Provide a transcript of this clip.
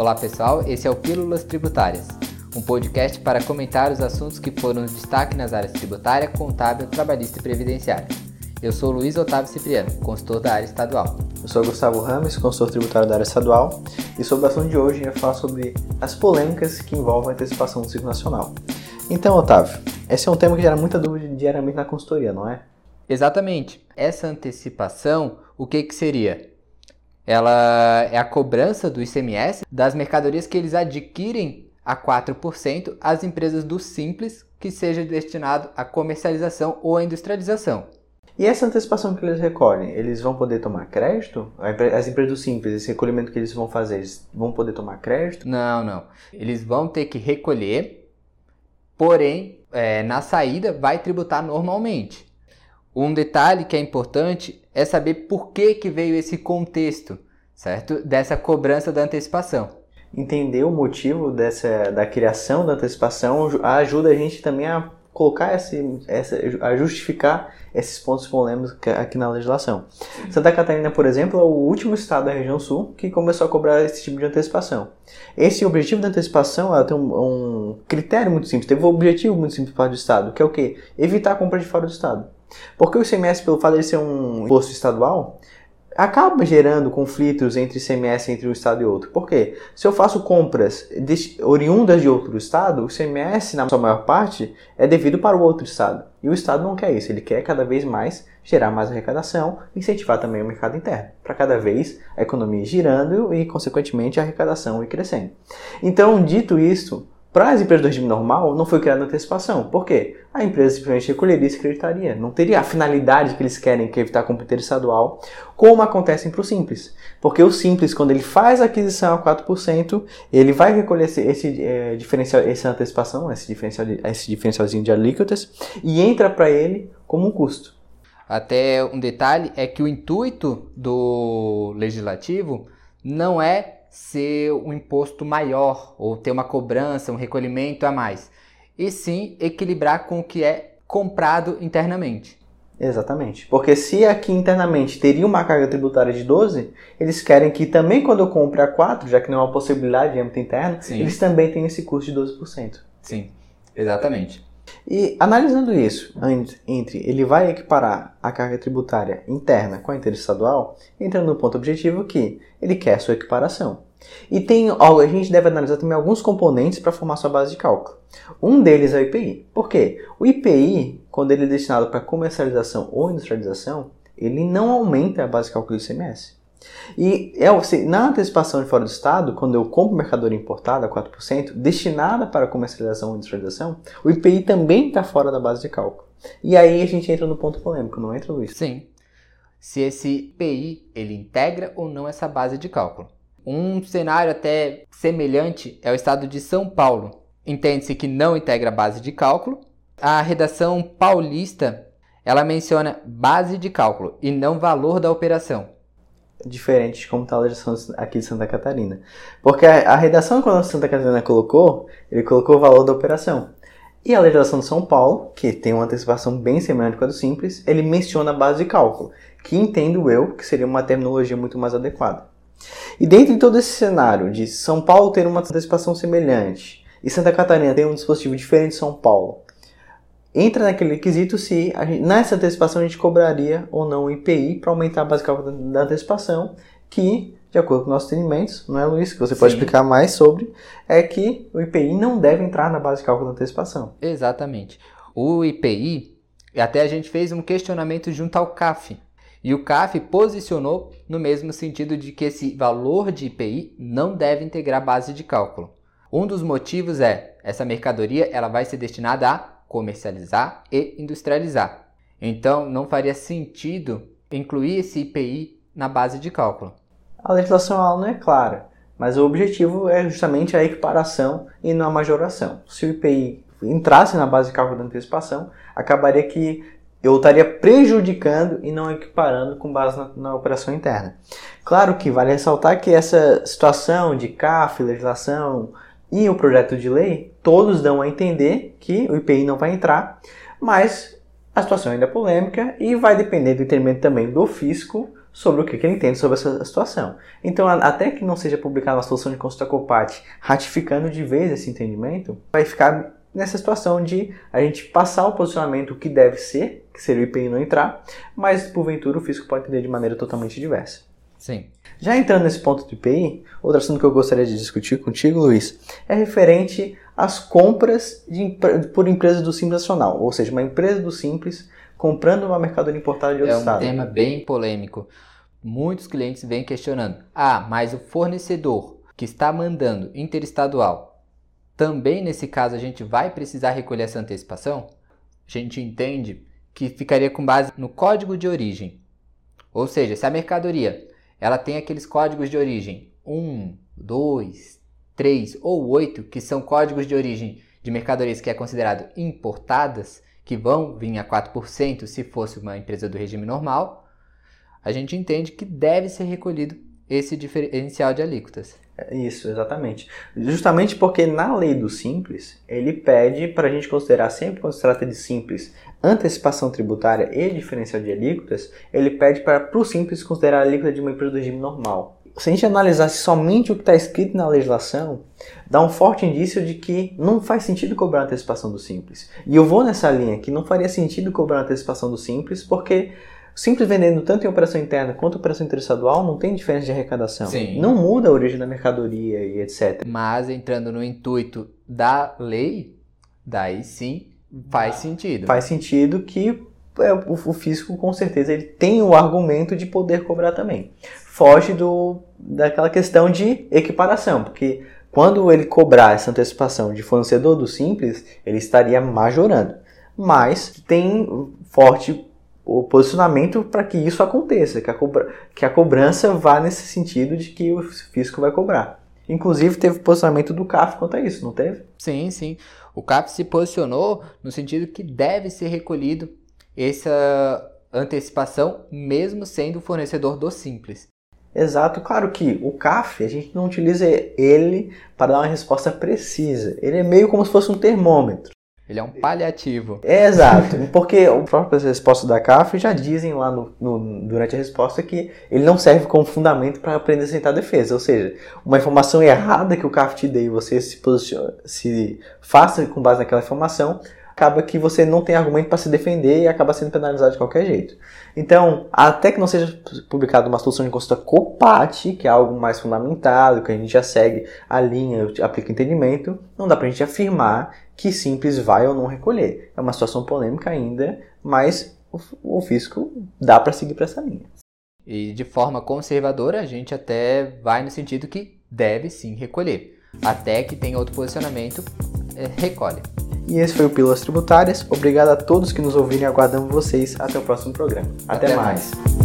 Olá pessoal, esse é o Pílulas Tributárias, um podcast para comentar os assuntos que foram destaque nas áreas tributária, contábil, trabalhista e previdenciária. Eu sou Luiz Otávio Cipriano, consultor da área estadual. Eu sou Gustavo Rames, consultor tributário da área estadual, e sobre o assunto de hoje eu falar sobre as polêmicas que envolvem a antecipação do ciclo nacional. Então, Otávio, esse é um tema que gera muita dúvida diariamente na consultoria, não é? Exatamente. Essa antecipação, o que, que seria? Ela é a cobrança do ICMS das mercadorias que eles adquirem a 4% às empresas do Simples que seja destinado à comercialização ou à industrialização. E essa antecipação que eles recolhem, eles vão poder tomar crédito? As empresas do Simples, esse recolhimento que eles vão fazer, eles vão poder tomar crédito? Não, não. Eles vão ter que recolher, porém, é, na saída vai tributar normalmente. Um detalhe que é importante é saber por que, que veio esse contexto, certo? Dessa cobrança da antecipação. Entender o motivo dessa, da criação da antecipação ajuda a gente também a colocar esse, essa, a justificar esses pontos polêmicos aqui na legislação. Santa Catarina, por exemplo, é o último estado da região sul que começou a cobrar esse tipo de antecipação. Esse objetivo da antecipação ela tem um, um critério muito simples, teve um objetivo muito simples para o estado, que é o quê? Evitar a compra de fora do estado. Porque o ICMS, pelo fato de ser um imposto estadual, acaba gerando conflitos entre ICMS entre um estado e outro. Por quê? Se eu faço compras oriundas de outro estado, o ICMS, na sua maior parte, é devido para o outro estado. E o estado não quer isso, ele quer cada vez mais gerar mais arrecadação, incentivar também o mercado interno, para cada vez a economia girando e, consequentemente, a arrecadação ir crescendo. Então, dito isso, para as empresas do regime normal, não foi criada antecipação. Por quê? A empresa simplesmente recolheria e se creditaria. Não teria a finalidade que eles querem, que é evitar a competência estadual, como acontece para o Simples. Porque o Simples, quando ele faz a aquisição a 4%, ele vai recolher esse, esse é, diferencial, essa antecipação, esse, diferencial, esse diferencialzinho de alíquotas, e entra para ele como um custo. Até um detalhe é que o intuito do legislativo não é ser um imposto maior ou ter uma cobrança, um recolhimento a mais, e sim equilibrar com o que é comprado internamente. Exatamente. Porque se aqui internamente teria uma carga tributária de 12, eles querem que também quando eu compre a 4, já que não é uma possibilidade de âmbito interno, sim. eles também tenham esse custo de 12%. Sim, exatamente. E analisando isso, entre ele vai equiparar a carga tributária interna com a interestadual, entra no ponto objetivo que ele quer sua equiparação. E tem, a gente deve analisar também alguns componentes para formar sua base de cálculo. Um deles é o IPI. Por quê? O IPI, quando ele é destinado para comercialização ou industrialização, ele não aumenta a base de cálculo do ICMS. E é, na antecipação de fora do estado, quando eu compro mercadoria importada a 4%, destinada para comercialização ou industrialização, o IPI também está fora da base de cálculo. E aí a gente entra no ponto polêmico, não entra, Luiz? Sim. Se esse IPI ele integra ou não essa base de cálculo. Um cenário até semelhante é o estado de São Paulo. Entende-se que não integra a base de cálculo. A redação paulista ela menciona base de cálculo e não valor da operação diferente de como está a legislação aqui de Santa Catarina. Porque a, a redação quando Santa Catarina colocou, ele colocou o valor da operação. E a legislação de São Paulo, que tem uma antecipação bem semelhante com a do Simples, ele menciona a base de cálculo, que entendo eu que seria uma terminologia muito mais adequada. E dentro de todo esse cenário de São Paulo ter uma antecipação semelhante e Santa Catarina ter um dispositivo diferente de São Paulo, entra naquele requisito se gente, nessa antecipação a gente cobraria ou não o IPI para aumentar a base cálculo da antecipação, que, de acordo com nossos entendimentos, não é Luiz, que você Sim. pode explicar mais sobre, é que o IPI não deve entrar na base de cálculo da antecipação. Exatamente. O IPI, até a gente fez um questionamento junto ao CAF, e o CAF posicionou no mesmo sentido de que esse valor de IPI não deve integrar base de cálculo. Um dos motivos é essa mercadoria ela vai ser destinada a comercializar e industrializar. Então, não faria sentido incluir esse IPI na base de cálculo. A legislação não é clara, mas o objetivo é justamente a equiparação e não a majoração. Se o IPI entrasse na base de cálculo da antecipação, acabaria que eu estaria prejudicando e não equiparando com base na, na, operação interna. Claro que vale ressaltar que essa situação de CAF, legislação, e o projeto de lei, todos dão a entender que o IPI não vai entrar, mas a situação ainda é polêmica e vai depender do entendimento também do fisco sobre o que, ele entende sobre essa situação. Então, até que não seja publicada uma solução de consulta COPAT ratificando de vez esse entendimento, vai ficar nessa situação de a gente passar o posicionamento que deve ser, que seria o IPI não entrar, mas porventura o fisco pode entender de maneira totalmente diversa. Sim. Já entrando nesse ponto do IPI, outro assunto que eu gostaria de discutir contigo, Luiz, é referente às compras de, por empresas do Simples Nacional, ou seja, uma empresa do Simples comprando uma mercadoria importada de outro é um estado. É um tema bem polêmico. Muitos clientes vêm questionando: ah, mas o fornecedor que está mandando interestadual, também nesse caso a gente vai precisar recolher essa antecipação? A gente entende que ficaria com base no código de origem. Ou seja, se a mercadoria ela tem aqueles códigos de origem 1, 2, 3 ou 8, que são códigos de origem de mercadorias que é considerado importadas, que vão vir a 4% se fosse uma empresa do regime normal, a gente entende que deve ser recolhido esse diferencial de alíquotas. É isso, exatamente. Justamente porque na lei do simples, ele pede para a gente considerar sempre quando se trata de simples, antecipação tributária e diferencial de alíquotas, ele pede para o simples considerar a alíquota de uma empresa do regime normal se a gente analisasse somente o que está escrito na legislação, dá um forte indício de que não faz sentido cobrar antecipação do simples. E eu vou nessa linha que não faria sentido cobrar antecipação do simples, porque simples vendendo tanto em operação interna quanto em operação interestadual não tem diferença de arrecadação. Sim. Não muda a origem da mercadoria e etc. Mas entrando no intuito da lei, daí sim faz sentido. Faz sentido que é, o, o fisco com certeza ele tem o argumento de poder cobrar também foge do, daquela questão de equiparação, porque quando ele cobrar essa antecipação de fornecedor do simples, ele estaria majorando. Mas tem forte o posicionamento para que isso aconteça, que a, cobra, que a cobrança vá nesse sentido de que o fisco vai cobrar. Inclusive teve posicionamento do CAF quanto a isso, não teve? Sim, sim. O CAF se posicionou no sentido que deve ser recolhido essa antecipação, mesmo sendo fornecedor do simples. Exato, claro que o CAF a gente não utiliza ele para dar uma resposta precisa. Ele é meio como se fosse um termômetro. Ele é um paliativo. É, exato, porque as próprias respostas da CAF já dizem lá no, no, durante a resposta que ele não serve como fundamento para aprender a sentar defesa. Ou seja, uma informação errada que o CAF te dê e você se, posicione, se faça com base naquela informação, acaba que você não tem argumento para se defender e acaba sendo penalizado de qualquer jeito. Então, até que não seja publicada uma solução de consulta COPAT, que é algo mais fundamentado, que a gente já segue a linha, aplica entendimento, não dá para a gente afirmar que simples vai ou não recolher. É uma situação polêmica ainda, mas o, fisco dá para seguir para essa linha. E de forma conservadora, a gente até vai no sentido que deve sim recolher. Até que tenha outro posicionamento, recolhe. E esse foi o Pílulas Tributárias. Obrigado a todos que nos ouviram e aguardamos vocês até o próximo programa. Até, até mais. mais.